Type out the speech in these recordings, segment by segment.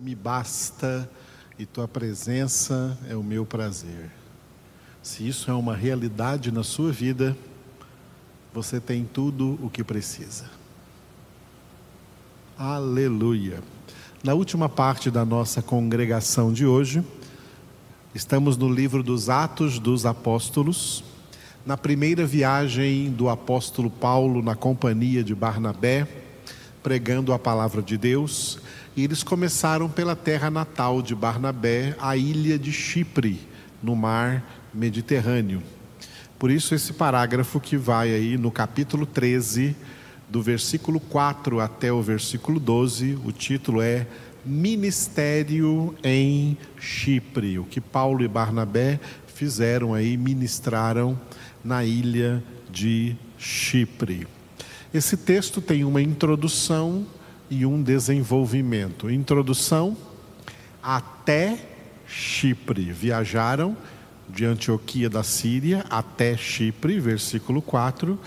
me basta e tua presença é o meu prazer. Se isso é uma realidade na sua vida, você tem tudo o que precisa. Aleluia. Na última parte da nossa congregação de hoje, estamos no livro dos Atos dos Apóstolos, na primeira viagem do apóstolo Paulo na companhia de Barnabé, pregando a palavra de Deus e eles começaram pela terra natal de Barnabé, a ilha de Chipre, no mar Mediterrâneo. Por isso, esse parágrafo que vai aí no capítulo 13, do versículo 4 até o versículo 12, o título é Ministério em Chipre. O que Paulo e Barnabé fizeram aí, ministraram na ilha de Chipre. Esse texto tem uma introdução e um desenvolvimento. Introdução: até Chipre. Viajaram de Antioquia da Síria até Chipre, versículo 4,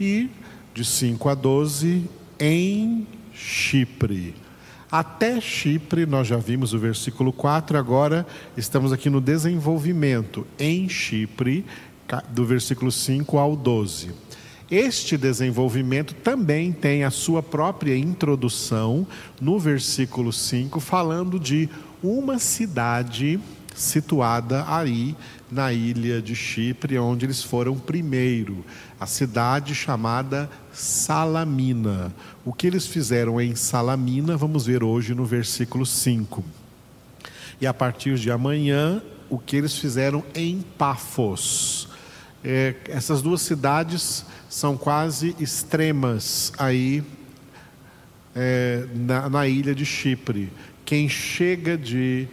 e de 5 a 12, em Chipre. Até Chipre, nós já vimos o versículo 4, agora estamos aqui no desenvolvimento, em Chipre, do versículo 5 ao 12. Este desenvolvimento também tem a sua própria introdução no versículo 5, falando de uma cidade situada aí na ilha de Chipre, onde eles foram primeiro, a cidade chamada Salamina. O que eles fizeram em Salamina, vamos ver hoje no versículo 5. E a partir de amanhã, o que eles fizeram em Pafos. É, essas duas cidades são quase extremas aí é, na, na ilha de Chipre. Quem chega de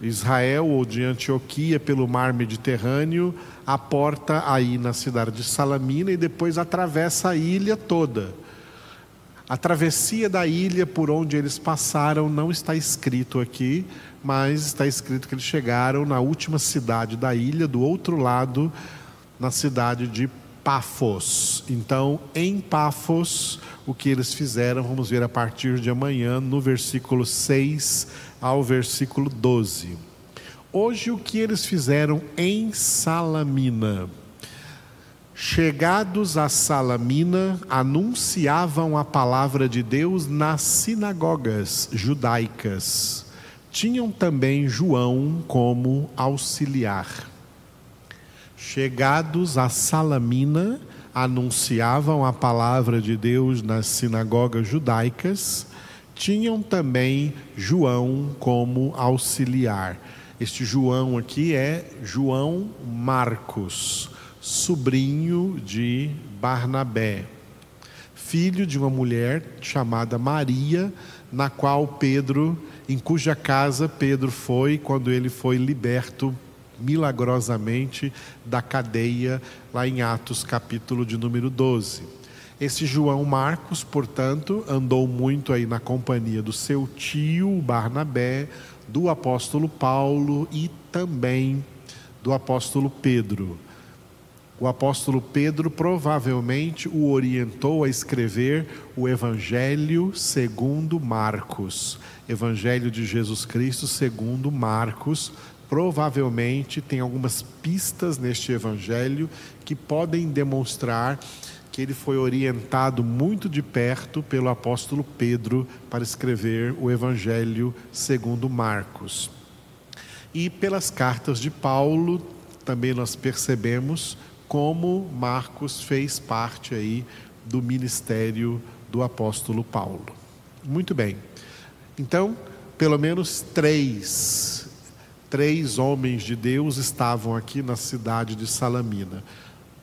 Israel ou de Antioquia pelo mar Mediterrâneo, aporta aí na cidade de Salamina e depois atravessa a ilha toda. A travessia da ilha por onde eles passaram não está escrito aqui, mas está escrito que eles chegaram na última cidade da ilha, do outro lado na cidade de Pafos. Então, em Pafos, o que eles fizeram, vamos ver a partir de amanhã, no versículo 6 ao versículo 12. Hoje, o que eles fizeram em Salamina? Chegados a Salamina, anunciavam a palavra de Deus nas sinagogas judaicas. Tinham também João como auxiliar. Chegados a Salamina, anunciavam a palavra de Deus nas sinagogas judaicas, tinham também João como auxiliar. Este João aqui é João Marcos, sobrinho de Barnabé, filho de uma mulher chamada Maria, na qual Pedro, em cuja casa Pedro foi quando ele foi liberto milagrosamente da cadeia, lá em Atos, capítulo de número 12. Esse João Marcos, portanto, andou muito aí na companhia do seu tio Barnabé, do apóstolo Paulo e também do apóstolo Pedro. O apóstolo Pedro provavelmente o orientou a escrever o Evangelho segundo Marcos, Evangelho de Jesus Cristo segundo Marcos, provavelmente tem algumas pistas neste evangelho que podem demonstrar que ele foi orientado muito de perto pelo apóstolo Pedro para escrever o evangelho segundo Marcos. E pelas cartas de Paulo também nós percebemos como Marcos fez parte aí do ministério do apóstolo Paulo. Muito bem. Então, pelo menos três três homens de Deus estavam aqui na cidade de Salamina: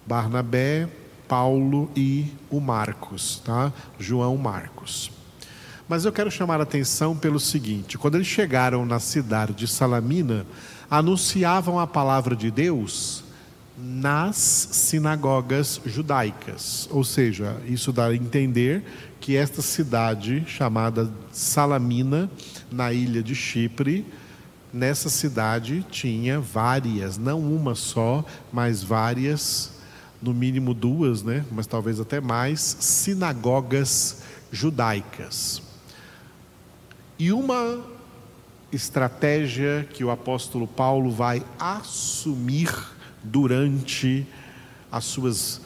Barnabé, Paulo e o Marcos, tá? João Marcos. Mas eu quero chamar a atenção pelo seguinte: quando eles chegaram na cidade de Salamina, anunciavam a palavra de Deus nas sinagogas judaicas. Ou seja, isso dá a entender que esta cidade chamada Salamina, na ilha de Chipre, nessa cidade tinha várias, não uma só, mas várias, no mínimo duas, né? mas talvez até mais, sinagogas judaicas. E uma estratégia que o apóstolo Paulo vai assumir durante as suas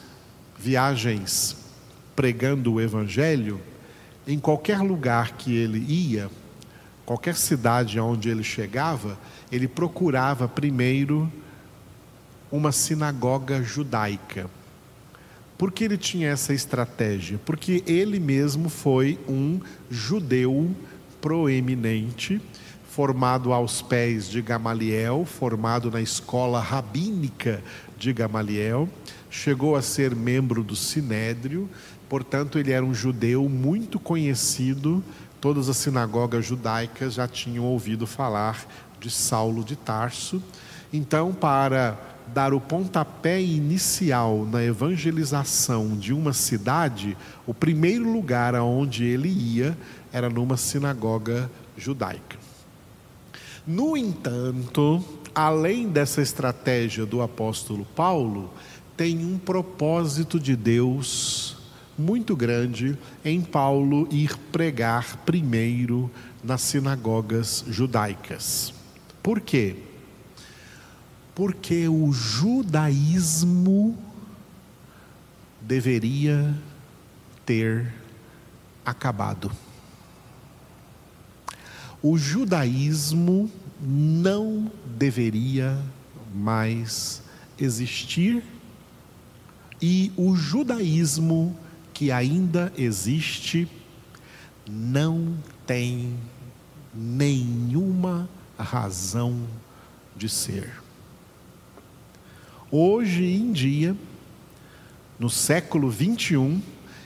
viagens pregando o evangelho, em qualquer lugar que ele ia, qualquer cidade onde ele chegava, ele procurava primeiro uma sinagoga judaica. Por que ele tinha essa estratégia? Porque ele mesmo foi um judeu proeminente, formado aos pés de Gamaliel, formado na escola rabínica de Gamaliel, chegou a ser membro do Sinédrio, portanto, ele era um judeu muito conhecido, todas as sinagogas judaicas já tinham ouvido falar de Saulo de Tarso. Então, para dar o pontapé inicial na evangelização de uma cidade, o primeiro lugar aonde ele ia era numa sinagoga judaica. No entanto, além dessa estratégia do apóstolo Paulo, tem um propósito de Deus muito grande em Paulo ir pregar primeiro nas sinagogas judaicas. Por quê? Porque o judaísmo deveria ter acabado. O judaísmo não deveria mais existir e o judaísmo que ainda existe não tem nenhuma razão de ser. Hoje em dia, no século 21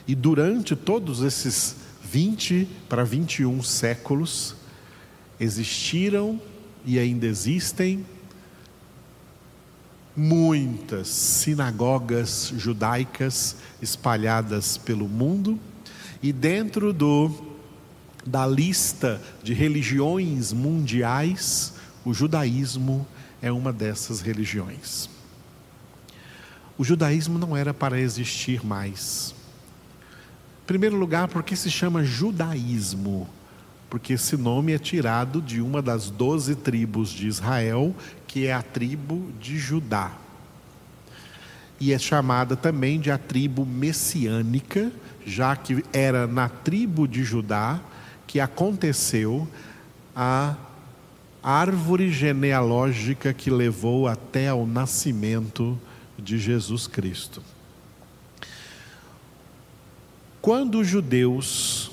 e durante todos esses 20 para 21 séculos, existiram e ainda existem muitas sinagogas judaicas espalhadas pelo mundo e dentro do da lista de religiões mundiais, o judaísmo é uma dessas religiões. O judaísmo não era para existir mais. Em primeiro lugar, porque se chama judaísmo? Porque esse nome é tirado de uma das doze tribos de Israel, que é a tribo de Judá. E é chamada também de a tribo messiânica, já que era na tribo de Judá que aconteceu a árvore genealógica que levou até ao nascimento de Jesus Cristo. Quando os judeus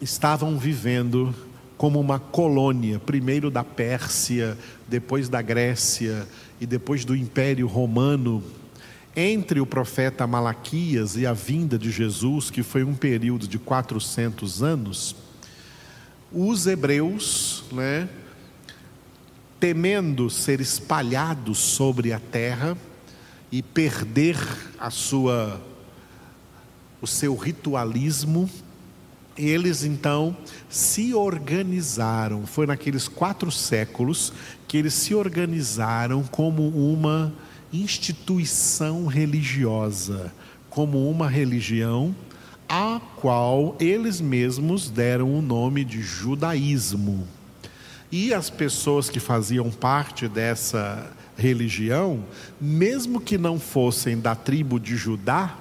estavam vivendo como uma colônia, primeiro da Pérsia, depois da Grécia e depois do Império Romano, entre o profeta Malaquias e a vinda de Jesus, que foi um período de 400 anos, os hebreus, né, temendo ser espalhados sobre a terra e perder a sua o seu ritualismo, eles então se organizaram. Foi naqueles quatro séculos que eles se organizaram como uma instituição religiosa, como uma religião a qual eles mesmos deram o nome de judaísmo. E as pessoas que faziam parte dessa religião, mesmo que não fossem da tribo de Judá,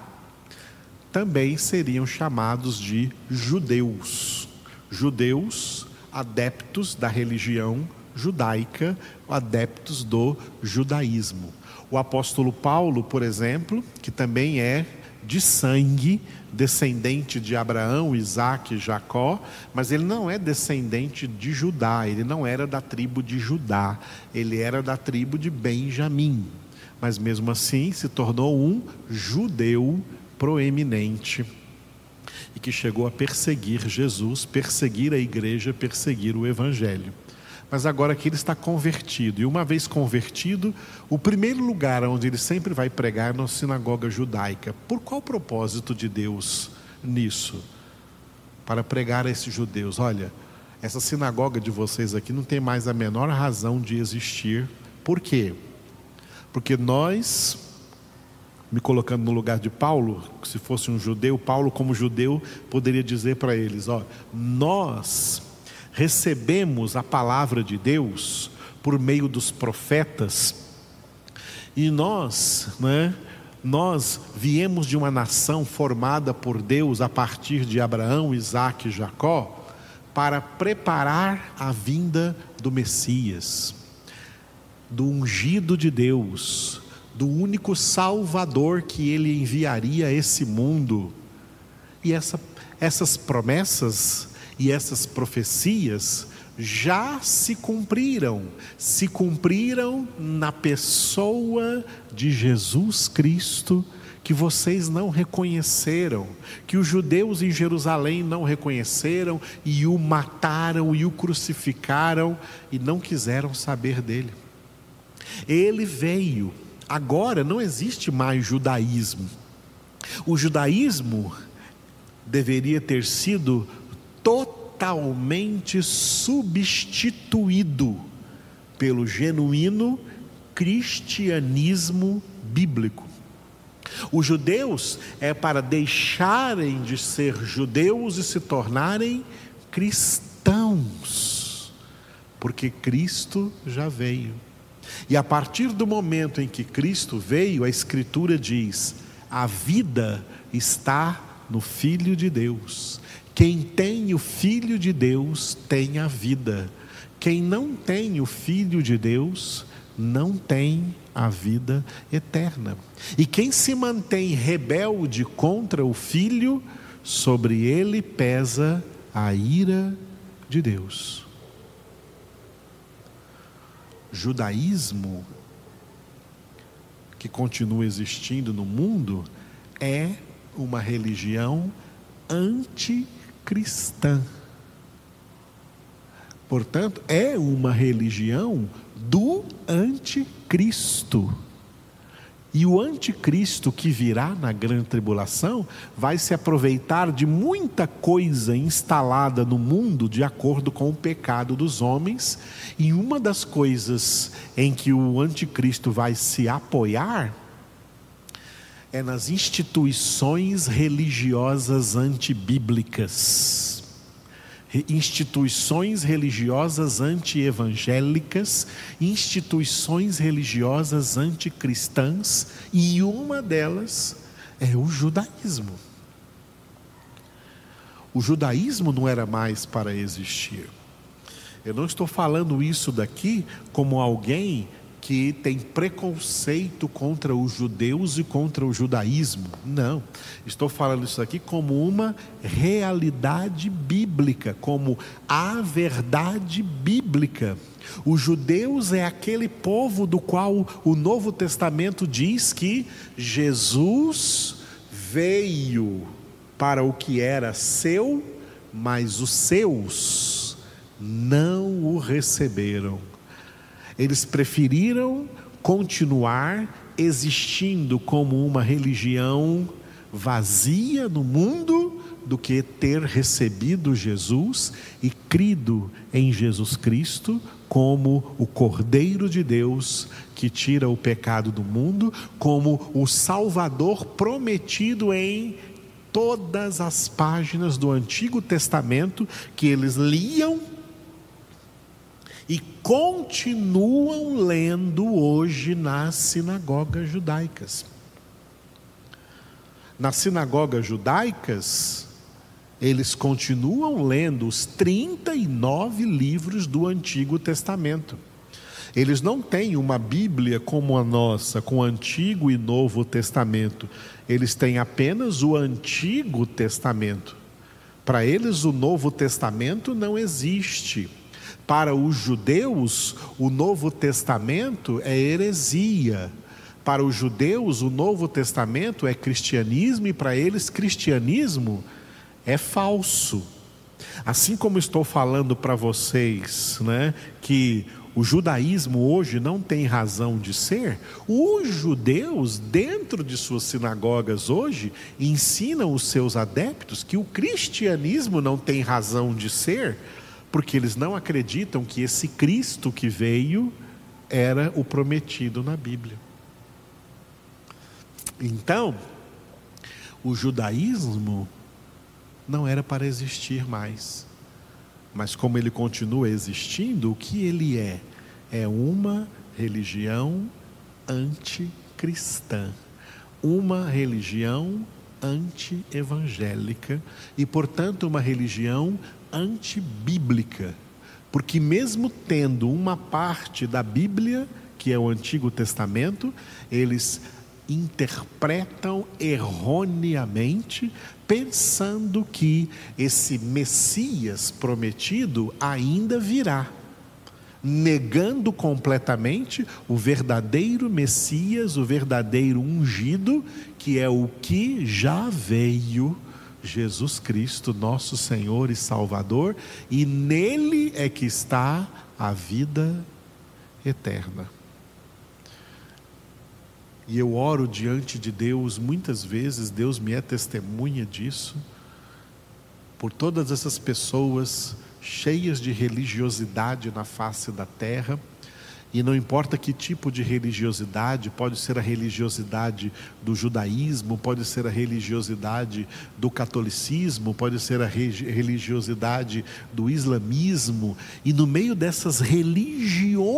também seriam chamados de judeus. Judeus, adeptos da religião judaica, adeptos do judaísmo. O apóstolo Paulo, por exemplo, que também é de sangue, descendente de Abraão, Isaac e Jacó, mas ele não é descendente de Judá, ele não era da tribo de Judá, ele era da tribo de Benjamim. Mas mesmo assim se tornou um judeu proeminente e que chegou a perseguir Jesus, perseguir a igreja, perseguir o evangelho. Mas agora que ele está convertido, e uma vez convertido, o primeiro lugar onde ele sempre vai pregar é na sinagoga judaica. Por qual propósito de Deus nisso? Para pregar a esses judeus: olha, essa sinagoga de vocês aqui não tem mais a menor razão de existir. Por quê? Porque nós me colocando no lugar de Paulo, se fosse um judeu, Paulo, como judeu, poderia dizer para eles: ó, nós recebemos a palavra de Deus por meio dos profetas, e nós, né, nós viemos de uma nação formada por Deus a partir de Abraão, Isaac e Jacó, para preparar a vinda do Messias, do ungido de Deus, do único Salvador que ele enviaria a esse mundo. E essa, essas promessas e essas profecias já se cumpriram, se cumpriram na pessoa de Jesus Cristo, que vocês não reconheceram, que os judeus em Jerusalém não reconheceram e o mataram e o crucificaram e não quiseram saber dele. Ele veio, agora não existe mais judaísmo. O judaísmo deveria ter sido totalmente substituído pelo genuíno cristianismo bíblico. Os judeus é para deixarem de ser judeus e se tornarem cristãos, porque Cristo já veio. E a partir do momento em que Cristo veio, a Escritura diz: a vida está no Filho de Deus. Quem tem o Filho de Deus tem a vida. Quem não tem o Filho de Deus não tem a vida eterna. E quem se mantém rebelde contra o Filho, sobre ele pesa a ira de Deus. Judaísmo, que continua existindo no mundo, é uma religião anticristã cristã. Portanto, é uma religião do anticristo. E o anticristo que virá na grande tribulação vai se aproveitar de muita coisa instalada no mundo de acordo com o pecado dos homens, e uma das coisas em que o anticristo vai se apoiar é nas instituições religiosas antibíblicas, instituições religiosas antievangélicas, instituições religiosas anticristãs, e uma delas é o judaísmo. O judaísmo não era mais para existir. Eu não estou falando isso daqui como alguém que tem preconceito contra os judeus e contra o judaísmo. Não. Estou falando isso aqui como uma realidade bíblica, como a verdade bíblica. Os judeus é aquele povo do qual o Novo Testamento diz que Jesus veio para o que era seu, mas os seus não o receberam. Eles preferiram continuar existindo como uma religião vazia no mundo do que ter recebido Jesus e crido em Jesus Cristo como o Cordeiro de Deus que tira o pecado do mundo, como o Salvador prometido em todas as páginas do Antigo Testamento que eles liam e continuam lendo hoje nas sinagogas judaicas. Nas sinagogas judaicas, eles continuam lendo os 39 livros do Antigo Testamento. Eles não têm uma Bíblia como a nossa, com Antigo e Novo Testamento. Eles têm apenas o Antigo Testamento. Para eles, o Novo Testamento não existe. Para os judeus, o Novo Testamento é heresia. Para os judeus, o Novo Testamento é cristianismo e para eles, cristianismo é falso. Assim como estou falando para vocês, né, que o judaísmo hoje não tem razão de ser, os judeus, dentro de suas sinagogas hoje, ensinam os seus adeptos que o cristianismo não tem razão de ser, porque eles não acreditam que esse Cristo que veio era o prometido na Bíblia. Então, o judaísmo não era para existir mais. Mas como ele continua existindo, o que ele é? É uma religião anticristã, uma religião anti-evangélica e, portanto, uma religião antibíblica. Porque, mesmo tendo uma parte da Bíblia, que é o Antigo Testamento, eles interpretam erroneamente, pensando que esse Messias prometido ainda virá, negando completamente o verdadeiro Messias, o verdadeiro ungido, que é o que já veio. Jesus Cristo, nosso Senhor e Salvador, e nele é que está a vida eterna. E eu oro diante de Deus, muitas vezes, Deus me é testemunha disso, por todas essas pessoas cheias de religiosidade na face da terra, e não importa que tipo de religiosidade, pode ser a religiosidade do judaísmo, pode ser a religiosidade do catolicismo, pode ser a religiosidade do islamismo, e no meio dessas religiões,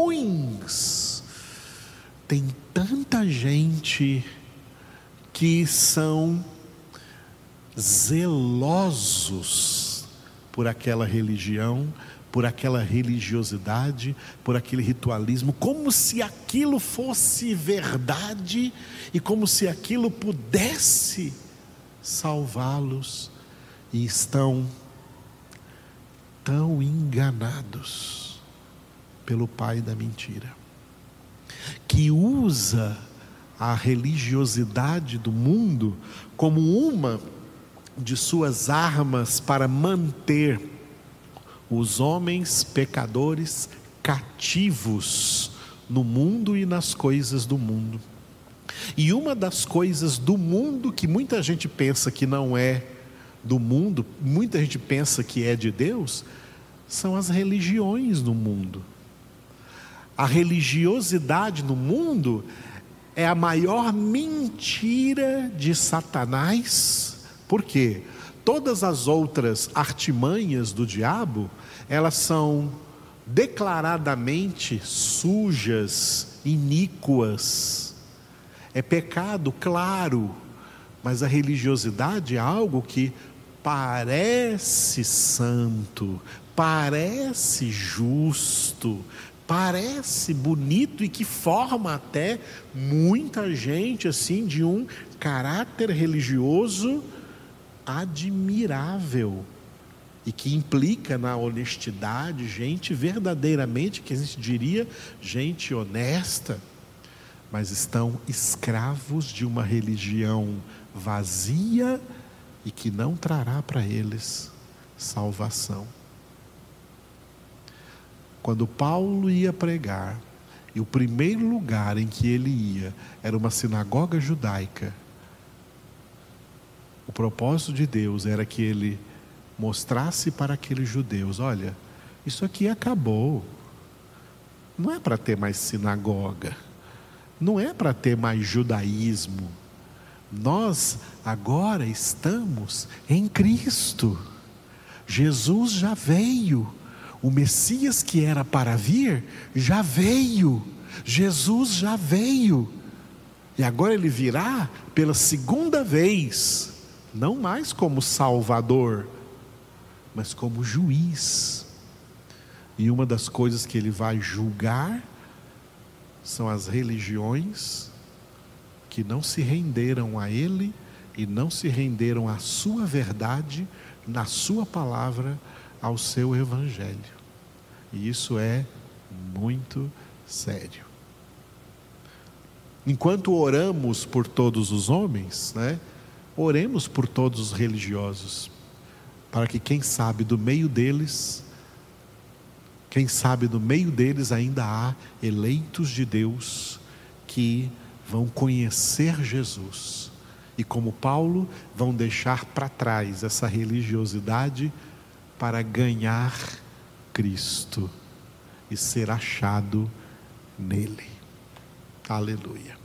tem tanta gente que são zelosos por aquela religião, por aquela religiosidade, por aquele ritualismo, como se aquilo fosse verdade e como se aquilo pudesse salvá-los, e estão tão enganados pelo pai da mentira que usa a religiosidade do mundo como uma de suas armas para manter os homens pecadores cativos no mundo e nas coisas do mundo. E uma das coisas do mundo que muita gente pensa que não é do mundo, muita gente pensa que é de Deus, são as religiões no mundo. A religiosidade no mundo é a maior mentira de Satanás. Por quê? Todas as outras artimanhas do diabo, elas são declaradamente sujas, iníquas. É pecado, claro, mas a religiosidade é algo que parece santo, parece justo, parece bonito e que forma até muita gente assim de um caráter religioso admirável e que implica na honestidade, gente verdadeiramente que a gente diria gente honesta, mas estão escravos de uma religião vazia e que não trará para eles salvação. Quando Paulo ia pregar, e o primeiro lugar em que ele ia era uma sinagoga judaica, o propósito de Deus era que ele mostrasse para aqueles judeus: olha, isso aqui acabou. Não é para ter mais sinagoga, não é para ter mais judaísmo. Nós agora estamos em Cristo. Jesus já veio. O Messias que era para vir já veio. Jesus já veio. E agora ele virá pela segunda vez, não mais como Salvador, mas como juiz. E uma das coisas que ele vai julgar são as religiões que não se renderam a ele e não se renderam à sua verdade, na sua palavra ao seu evangelho. E isso é muito sério. Enquanto oramos por todos os homens, né, oremos por todos os religiosos, para que, quem sabe, do meio deles, quem sabe, do meio deles ainda há eleitos de Deus que vão conhecer Jesus e, como Paulo, vão deixar para trás essa religiosidade para ganhar Cristo e ser achado nele. Aleluia.